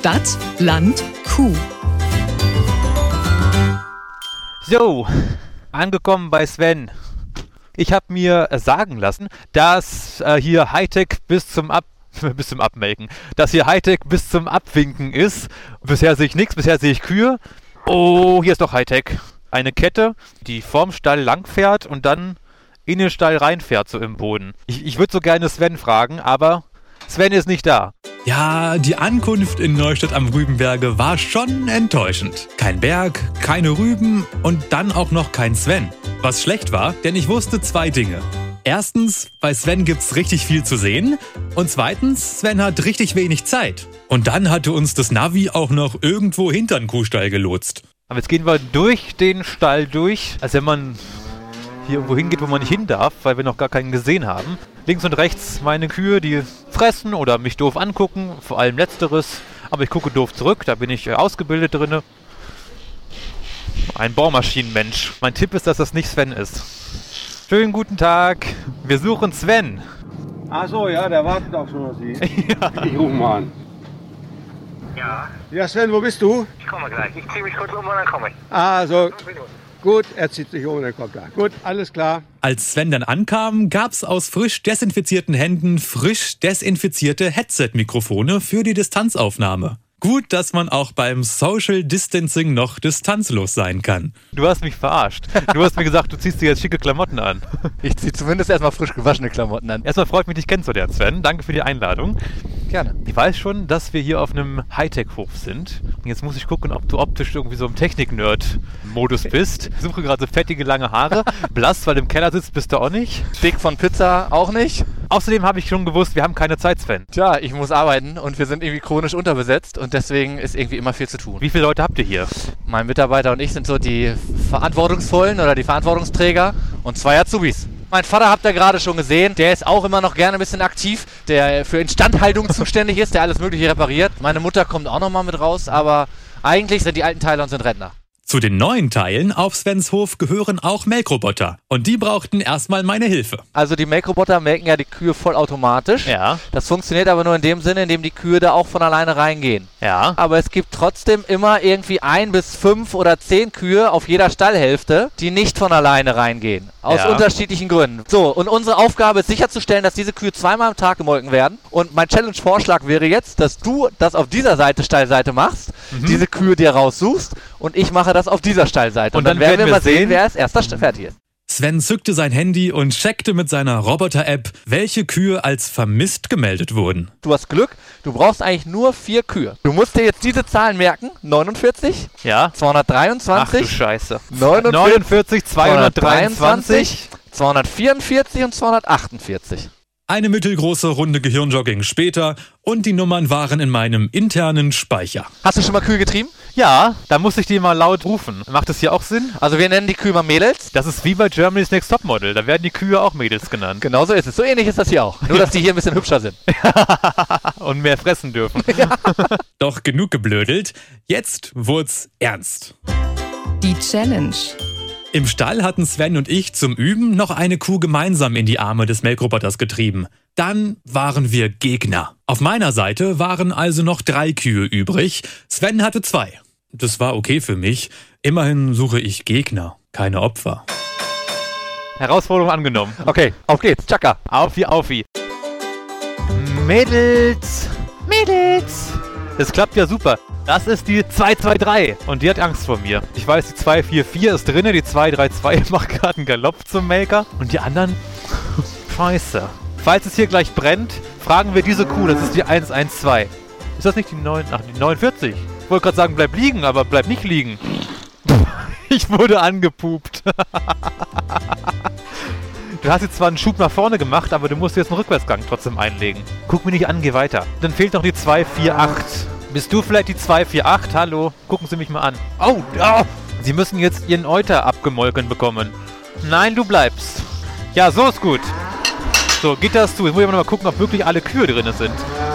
Stadt, Land, Kuh. So, angekommen bei Sven. Ich habe mir sagen lassen, dass äh, hier Hightech bis zum Ab bis zum Abmelken, dass hier Hightech bis zum Abwinken ist. Bisher sehe ich nichts, bisher sehe ich Kühe. Oh, hier ist doch Hightech. Eine Kette, die vorm Stall langfährt und dann in den Stall reinfährt, so im Boden. Ich, ich würde so gerne Sven fragen, aber Sven ist nicht da. Ja, die Ankunft in Neustadt am Rübenberge war schon enttäuschend. Kein Berg, keine Rüben und dann auch noch kein Sven. Was schlecht war, denn ich wusste zwei Dinge. Erstens, bei Sven gibt's richtig viel zu sehen. Und zweitens, Sven hat richtig wenig Zeit. Und dann hatte uns das Navi auch noch irgendwo hinter den Kuhstall gelotst. Aber jetzt gehen wir durch den Stall durch, als wenn man hier irgendwo hingeht, wo man nicht hin darf, weil wir noch gar keinen gesehen haben. Links und rechts meine Kühe, die fressen oder mich doof angucken, vor allem letzteres. Aber ich gucke doof zurück, da bin ich äh, ausgebildet drinne. Ein Baumaschinenmensch. Mein Tipp ist, dass das nicht Sven ist. Schönen guten Tag. Wir suchen Sven. Ach so, ja, der wartet auch schon auf Sie. Ich rufe mal an. Ja, Ja, Sven, wo bist du? ich komme gleich. Ich ziehe mich kurz um und dann komme ich. Ah, so, Fünf Minuten. Gut, er zieht sich um und dann kommt er. Gut, alles klar. Als Sven dann ankam, gab's aus frisch desinfizierten Händen frisch desinfizierte Headset-Mikrofone für die Distanzaufnahme. Gut, dass man auch beim Social Distancing noch distanzlos sein kann. Du hast mich verarscht. Du hast mir gesagt, du ziehst dir jetzt schicke Klamotten an. Ich ziehe zumindest erstmal frisch gewaschene Klamotten an. Erstmal freut mich, dich kennenzulernen, Sven. Danke für die Einladung. Gerne. Ich weiß schon, dass wir hier auf einem Hightech-Hof sind. Jetzt muss ich gucken, ob du optisch irgendwie so im Technik-Nerd-Modus bist. Ich suche gerade so fettige, lange Haare. Blass, weil du im Keller sitzt, bist du auch nicht. Dick von Pizza auch nicht. Außerdem habe ich schon gewusst, wir haben keine Zeit, Sven. Tja, ich muss arbeiten und wir sind irgendwie chronisch unterbesetzt und deswegen ist irgendwie immer viel zu tun. Wie viele Leute habt ihr hier? Mein Mitarbeiter und ich sind so die Verantwortungsvollen oder die Verantwortungsträger und zwei Azubis. Mein Vater habt ihr gerade schon gesehen, der ist auch immer noch gerne ein bisschen aktiv, der für Instandhaltung zuständig ist, der alles Mögliche repariert. Meine Mutter kommt auch noch mal mit raus, aber eigentlich sind die alten Teile und sind Rentner. Zu den neuen Teilen auf Svens Hof gehören auch Melkroboter. Und die brauchten erstmal meine Hilfe. Also die Melkroboter melken ja die Kühe vollautomatisch. Ja. Das funktioniert aber nur in dem Sinne, in dem die Kühe da auch von alleine reingehen. Ja. Aber es gibt trotzdem immer irgendwie ein bis fünf oder zehn Kühe auf jeder Stallhälfte, die nicht von alleine reingehen. Aus Ja. unterschiedlichen Gründen. So, und unsere Aufgabe ist sicherzustellen, dass diese Kühe zweimal am Tag gemolken werden. Und mein Challenge-Vorschlag wäre jetzt, dass du das auf dieser Seite, Stallseite machst, Mhm. diese Kühe dir raussuchst und ich mache das auf dieser Stallseite. Und dann werden wir mal sehen, wer als erster St- fertig ist. Sven zückte sein Handy und checkte mit seiner Roboter-App, welche Kühe als vermisst gemeldet wurden. Du hast Glück, du brauchst eigentlich nur vier Kühe. Du musst dir jetzt diese Zahlen merken. 49, Ja. Ach du 223, Scheiße. 49, 49, 223. 244 und 248. Eine mittelgroße Runde Gehirnjogging später und die Nummern waren in meinem internen Speicher. Hast du schon mal Kühe getrieben? Ja, da muss ich die mal laut rufen. Macht das hier auch Sinn? Also wir nennen die Kühe mal Mädels. Das ist wie bei Germany's Next Topmodel. Da werden die Kühe auch Mädels genannt. Genau so ist es. So ähnlich ist das hier auch. Nur, dass die hier ein bisschen hübscher sind. Und mehr fressen dürfen. Doch genug geblödelt, jetzt wurd's ernst. Die Challenge. Im Stall hatten Sven und ich zum Üben noch eine Kuh gemeinsam in die Arme des Melkroboters getrieben. Dann waren wir Gegner. Auf meiner Seite waren also noch drei Kühe übrig. Sven hatte zwei. Das war okay für mich. Immerhin suche ich Gegner, keine Opfer. Herausforderung angenommen. Okay, auf geht's. Chaka. Auf wie, auf wie. Mädels, Mädels. Das klappt ja super. Das ist die 223 und die hat Angst vor mir. Ich weiß, die 244 ist drinne, die 232 macht gerade einen Galopp zum Maker und die anderen... Scheiße. Falls es hier gleich brennt, fragen wir diese Kuh, das ist die 112. Ist das nicht die 9... Ach, die 49? Ich wollte gerade sagen, bleib liegen, aber bleib nicht liegen. Ich wurde angepupt. Du hast jetzt zwar einen Schub nach vorne gemacht, aber du musst jetzt einen Rückwärtsgang trotzdem einlegen. Guck mich nicht an, geh weiter. Dann fehlt noch die 248. Bist du vielleicht die 248? Hallo? Gucken Sie mich mal an. Oh, oh. Sie müssen jetzt Ihren Euter abgemolken bekommen. Nein, du bleibst. Ja, so ist gut. So, geht das zu. Jetzt muss ich mal gucken, ob wirklich alle Kühe drin sind.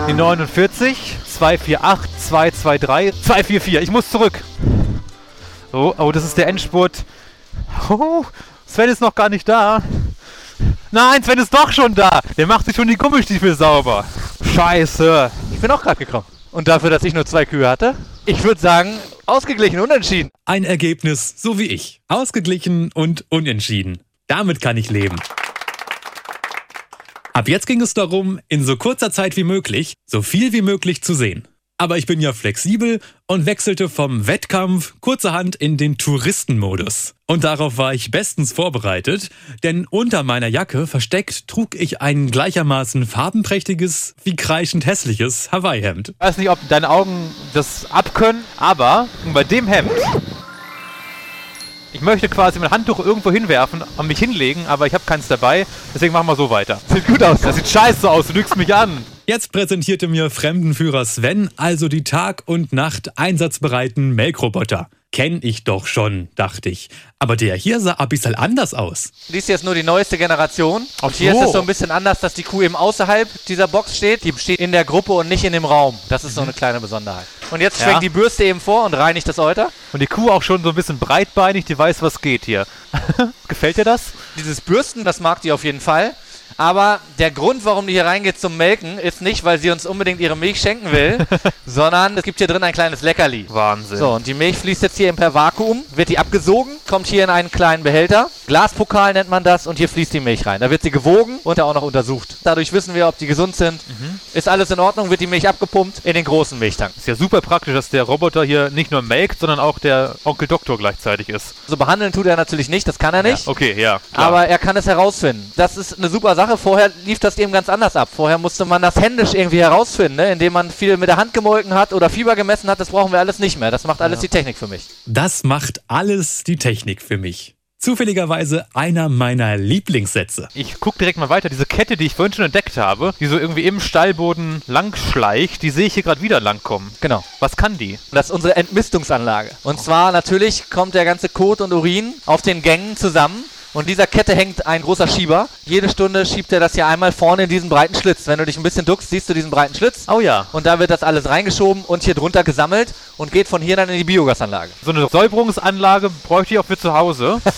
Die 49, 248, 223, 244. Ich muss zurück. Oh, oh, das ist der Endspurt. Oh, Sven ist noch gar nicht da. Nein, Sven ist doch schon da. Der macht sich schon die Gummistiefel sauber. Scheiße. Ich bin auch gerade gekommen. Und dafür, dass ich nur zwei Kühe hatte, ich würde sagen, ausgeglichen, unentschieden. Ein Ergebnis so wie ich. Ausgeglichen und unentschieden. Damit kann ich leben. Ab jetzt ging es darum, in so kurzer Zeit wie möglich so viel wie möglich zu sehen. Aber ich bin ja flexibel und wechselte vom Wettkampf kurzerhand in den Touristenmodus. Und darauf war ich bestens vorbereitet, denn unter meiner Jacke versteckt trug ich ein gleichermaßen farbenprächtiges wie kreischend hässliches Hawaii-Hemd. Ich weiß nicht, ob deine Augen das abkönnen, aber bei dem Hemd. Ich möchte quasi mein Handtuch irgendwo hinwerfen und mich hinlegen, aber ich habe keins dabei. Deswegen machen wir so weiter. Sieht gut aus. Das sieht scheiße aus. Du lügst mich an. Jetzt präsentierte mir Fremdenführer Sven also die Tag und Nacht einsatzbereiten Melkroboter. Kenn ich doch schon, dachte ich. Aber der hier sah ein bisschen anders aus. Dies hier ist nur die neueste Generation. Ach Und hier so. ist es so ein bisschen anders, dass die Kuh eben außerhalb dieser Box steht. Die steht in der Gruppe und nicht in dem Raum. Das ist so eine kleine Besonderheit. Und jetzt Ja. schwenkt die Bürste eben vor und reinigt das Euter. Und die Kuh auch schon so ein bisschen breitbeinig, die weiß, was geht hier. Gefällt dir das? Dieses Bürsten, das mag die auf jeden Fall. Aber der Grund, warum die hier reingeht zum Melken, ist nicht, weil sie uns unbedingt ihre Milch schenken will, sondern es gibt hier drin ein kleines Leckerli. Wahnsinn. So, und die Milch fließt jetzt hier per Vakuum, wird die abgesogen, kommt hier in einen kleinen Behälter. Glaspokal nennt man das und hier fließt die Milch rein. Da wird sie gewogen und auch noch untersucht. Dadurch wissen wir, ob die gesund sind. Ist alles in Ordnung, wird die Milch abgepumpt in den großen Milchtank. Ist ja super praktisch, dass der Roboter hier nicht nur melkt, sondern auch der Onkel Doktor gleichzeitig ist. So behandeln tut er natürlich nicht, das kann er nicht. Ja, okay, ja. Klar. Aber er kann es herausfinden. Das ist eine super Sache. Vorher lief das eben ganz anders ab. Vorher musste man das händisch irgendwie herausfinden, ne? indem man viel mit der Hand gemolken hat oder Fieber gemessen hat. Das brauchen wir alles nicht mehr. Das macht alles die Technik für mich. Das macht alles die Technik für mich. Zufälligerweise einer meiner Lieblingssätze. Ich guck direkt mal weiter. Diese Kette, die ich vorhin schon entdeckt habe, die so irgendwie im Stallboden lang schleicht, die sehe ich hier gerade wieder langkommen. Genau. Was kann die? Das ist unsere Entmistungsanlage. Und zwar natürlich kommt der ganze Kot und Urin auf den Gängen zusammen. Und dieser Kette hängt ein großer Schieber. Jede Stunde schiebt er das hier einmal vorne in diesen breiten Schlitz. Wenn du dich ein bisschen duckst, siehst du diesen breiten Schlitz. Oh ja. Und da wird das alles reingeschoben und hier drunter gesammelt und geht von hier dann in die Biogasanlage. So eine Säuberungsanlage bräuchte ich auch für zu Hause.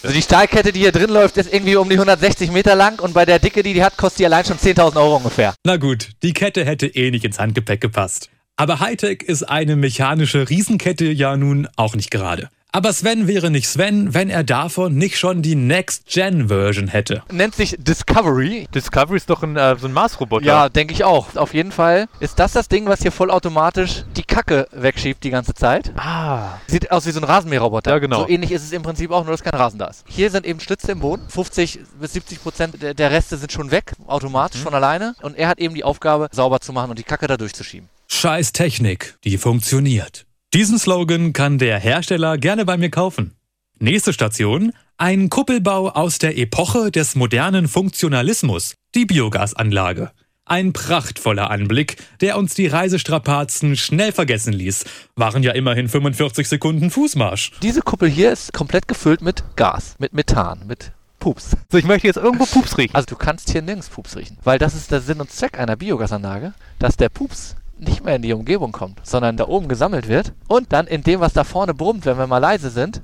Also die Stahlkette, die hier drin läuft, ist irgendwie um die 160 Meter lang und bei der Dicke, die die hat, kostet die allein schon 10.000 Euro ungefähr. Na gut, die Kette hätte eh nicht ins Handgepäck gepasst. Aber Hightech ist eine mechanische Riesenkette ja nun auch nicht gerade. Aber Sven wäre nicht Sven, wenn er davon nicht schon die Next-Gen-Version hätte. Nennt sich Discovery. Discovery ist doch ein, äh, so ein Marsroboter. Ja, denke ich auch. Auf jeden Fall ist das das Ding, was hier vollautomatisch die Kacke wegschiebt die ganze Zeit. Ah. Sieht aus wie so ein Rasenmäherroboter. Ja, genau. So ähnlich ist es im Prinzip auch, nur dass kein Rasen da ist. Hier sind eben Schlitze im Boden. 50 bis 70 Prozent der, der Reste sind schon weg, automatisch von alleine. Und er hat eben die Aufgabe, sauber zu machen und die Kacke da durchzuschieben. Scheiß Technik, die funktioniert. Diesen Slogan kann der Hersteller gerne bei mir kaufen. Nächste Station, ein Kuppelbau aus der Epoche des modernen Funktionalismus, die Biogasanlage. Ein prachtvoller Anblick, der uns die Reisestrapazen schnell vergessen ließ. Waren ja immerhin 45 Sekunden Fußmarsch. Diese Kuppel hier ist komplett gefüllt mit Gas, mit Methan, mit Pups. So, ich möchte jetzt irgendwo Pups riechen. Also du kannst hier nirgends Pups riechen. Weil das ist der Sinn und Zweck einer Biogasanlage, dass der Pups nicht mehr in die Umgebung kommt, sondern da oben gesammelt wird und dann in dem, was da vorne brummt, wenn wir mal leise sind,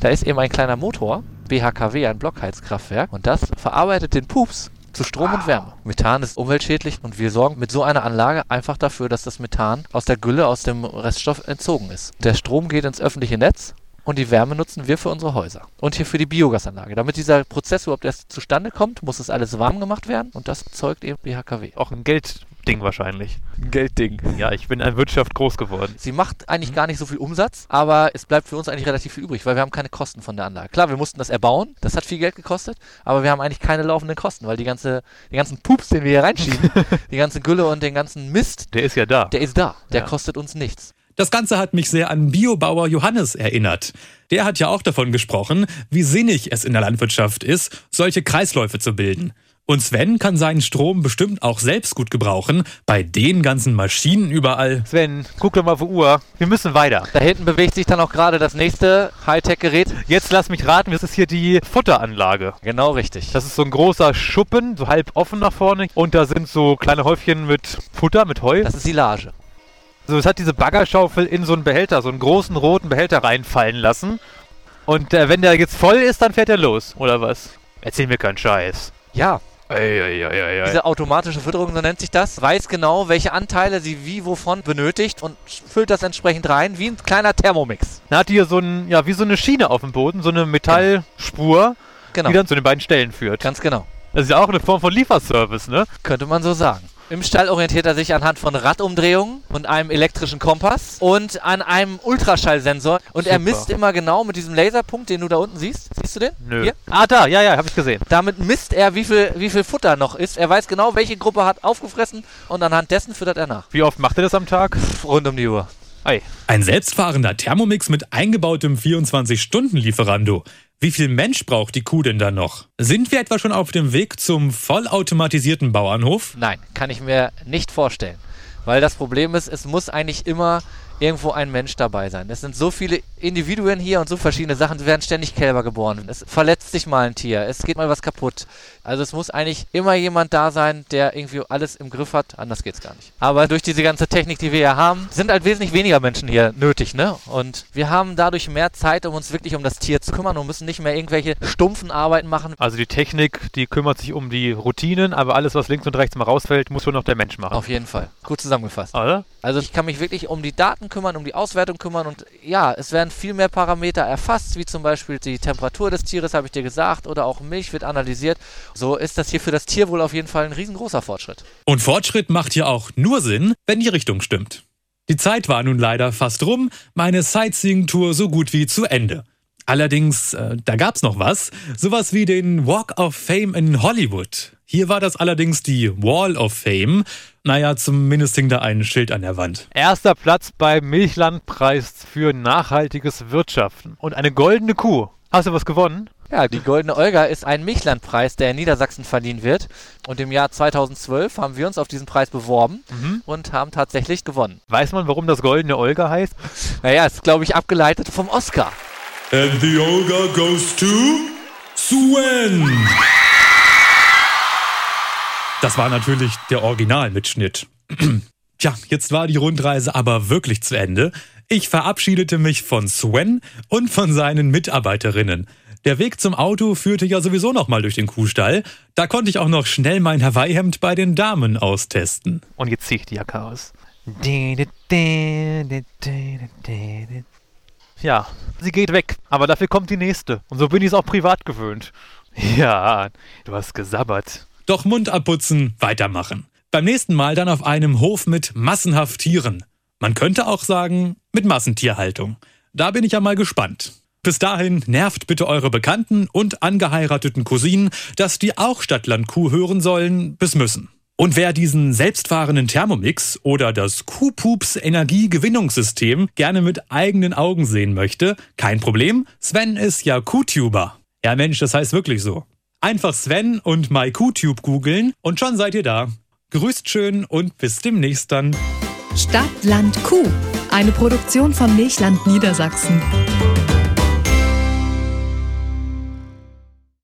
da ist eben ein kleiner Motor, BHKW, ein Blockheizkraftwerk und das verarbeitet den Pups zu Strom und Wärme. Methan ist umweltschädlich und wir sorgen mit so einer Anlage einfach dafür, dass das Methan aus der Gülle, aus dem Reststoff entzogen ist. Der Strom geht ins öffentliche Netz und die Wärme nutzen wir für unsere Häuser. Und hier für die Biogasanlage. Damit dieser Prozess überhaupt erst zustande kommt, muss es alles warm gemacht werden und das erzeugt eben BHKW. Auch ein Geldding wahrscheinlich. Ein Geldding. Ja, ich bin in der Wirtschaft groß geworden. Sie macht eigentlich gar nicht so viel Umsatz, aber es bleibt für uns eigentlich relativ viel übrig, weil wir haben keine Kosten von der Anlage. Klar, wir mussten das erbauen, das hat viel Geld gekostet, aber wir haben eigentlich keine laufenden Kosten, weil die ganze, den ganzen Pups, den wir hier reinschieben, die ganze Gülle und den ganzen Mist, Der ist ja da. der ist da. Der Ja. kostet uns nichts. Das Ganze hat mich sehr an Biobauer Johannes erinnert. Der hat ja auch davon gesprochen, wie sinnig es in der Landwirtschaft ist, solche Kreisläufe zu bilden. Und Sven kann seinen Strom bestimmt auch selbst gut gebrauchen, bei den ganzen Maschinen überall. Sven, guck doch mal auf die Uhr. Wir müssen weiter. Da hinten bewegt sich dann auch gerade das nächste Hightech-Gerät. Jetzt lass mich raten, das ist hier die Futteranlage. Genau richtig. Das ist so ein großer Schuppen, so halb offen nach vorne. Und da sind so kleine Häufchen mit Futter, mit Heu. Das ist Silage. Also es hat diese Baggerschaufel in so einen Behälter, so einen großen roten Behälter reinfallen lassen. Und äh, wenn der jetzt voll ist, dann fährt er los, oder was? Erzähl mir keinen Scheiß. Ja, Ey. Diese automatische Fütterung, so nennt sich das, weiß genau, welche Anteile sie wie wovon benötigt und füllt das entsprechend rein, wie ein kleiner Thermomix. Dann hat die hier so ein, ja, wie so eine Schiene auf dem Boden, so eine Metallspur, Genau, die dann zu den beiden Stellen führt. ganz genau. Das ist ja auch eine Form von Lieferservice, ne? Könnte man so sagen. Im Stall orientiert er sich anhand von Radumdrehungen und einem elektrischen Kompass und an einem Ultraschallsensor. Und er Super. misst immer genau mit diesem Laserpunkt, den du da unten siehst. Siehst du den? Nö. Hier? Ah, da, ja, ja, hab ich gesehen. Damit misst er, wie viel, wie viel Futter noch ist. Er weiß genau, welche Gruppe hat aufgefressen und anhand dessen füttert er nach. Wie oft macht er das am Tag? Pff, Rund um die Uhr. Ei. Ein selbstfahrender Thermomix mit eingebautem 24-Stunden-Lieferando. Wie viel Mensch braucht die Kuh denn da noch? Sind wir etwa schon auf dem Weg zum vollautomatisierten Bauernhof? Nein, kann ich mir nicht vorstellen. Weil das Problem ist, es muss eigentlich immer irgendwo ein Mensch dabei sein. Es sind so viele Individuen hier und so verschiedene Sachen. Es werden ständig Kälber geboren. Es verletzt sich mal ein Tier. Es geht mal was kaputt. Also es muss eigentlich immer jemand da sein, der irgendwie alles im Griff hat. Anders geht's gar nicht. Aber durch diese ganze Technik, die wir hier haben, sind halt wesentlich weniger Menschen hier nötig, ne? Und wir haben dadurch mehr Zeit, um uns wirklich um das Tier zu kümmern und müssen nicht mehr irgendwelche stumpfen Arbeiten machen. Also die Technik, die kümmert sich um die Routinen, aber alles, was links und rechts mal rausfällt, muss schon noch der Mensch machen. Auf jeden Fall. Gut zusammengefasst. Oder? Also ich kann mich wirklich um die Daten kümmern, um die Auswertung kümmern und ja, es werden viel mehr Parameter erfasst, wie zum Beispiel die Temperatur des Tieres, habe ich dir gesagt, oder auch Milch wird analysiert. So ist das hier für das Tierwohl auf jeden Fall ein riesengroßer Fortschritt. Und Fortschritt macht hier auch nur Sinn, wenn die Richtung stimmt. Die Zeit war nun leider fast rum, meine Sightseeing-Tour so gut wie zu Ende. Allerdings, äh, da gab's noch was, sowas wie den Walk of Fame in Hollywood. Hier war das allerdings die Wall of Fame. Naja, zumindest hing da ein Schild an der Wand. Erster Platz beim Milchlandpreis für nachhaltiges Wirtschaften. Und eine goldene Kuh. Hast du was gewonnen? Ja, die Goldene Olga ist ein Milchlandpreis, der in Niedersachsen verliehen wird. Und im Jahr 2012 haben wir uns auf diesen Preis beworben und haben tatsächlich gewonnen. Weiß man, warum das goldene Olga heißt? Naja, ist, glaube ich, abgeleitet vom Oscar. And the Olga goes to Sven. Das war natürlich der Originalmitschnitt. Tja, jetzt war die Rundreise aber wirklich zu Ende. Ich verabschiedete mich von Sven und von seinen Mitarbeiterinnen. Der Weg zum Auto führte ja sowieso noch mal durch den Kuhstall. Da konnte ich auch noch schnell mein Hawaii-Hemd bei den Damen austesten. Und jetzt ziehe ich die Jacke aus. Ja, sie geht weg, aber dafür kommt die nächste. Und so bin ich es auch privat gewöhnt. Ja, du hast gesabbert. Doch Mund abputzen, weitermachen. Beim nächsten Mal dann auf einem Hof mit massenhaft Tieren. Man könnte auch sagen, mit Massentierhaltung. Da bin ich ja mal gespannt. Bis dahin nervt bitte eure Bekannten und angeheirateten Cousinen, dass die auch Stadtlandkuh hören sollen bis müssen. Und wer diesen selbstfahrenden Thermomix oder das Kuhpups Energiegewinnungssystem gerne mit eigenen Augen sehen möchte, kein Problem, Sven ist ja Kuhtuber. Ja Mensch, das heißt wirklich so. Einfach Sven und MyQTube googeln und schon seid ihr da. Grüßt schön und bis demnächst dann. Stadt, Land, Kuh. Eine Produktion von Milchland Niedersachsen.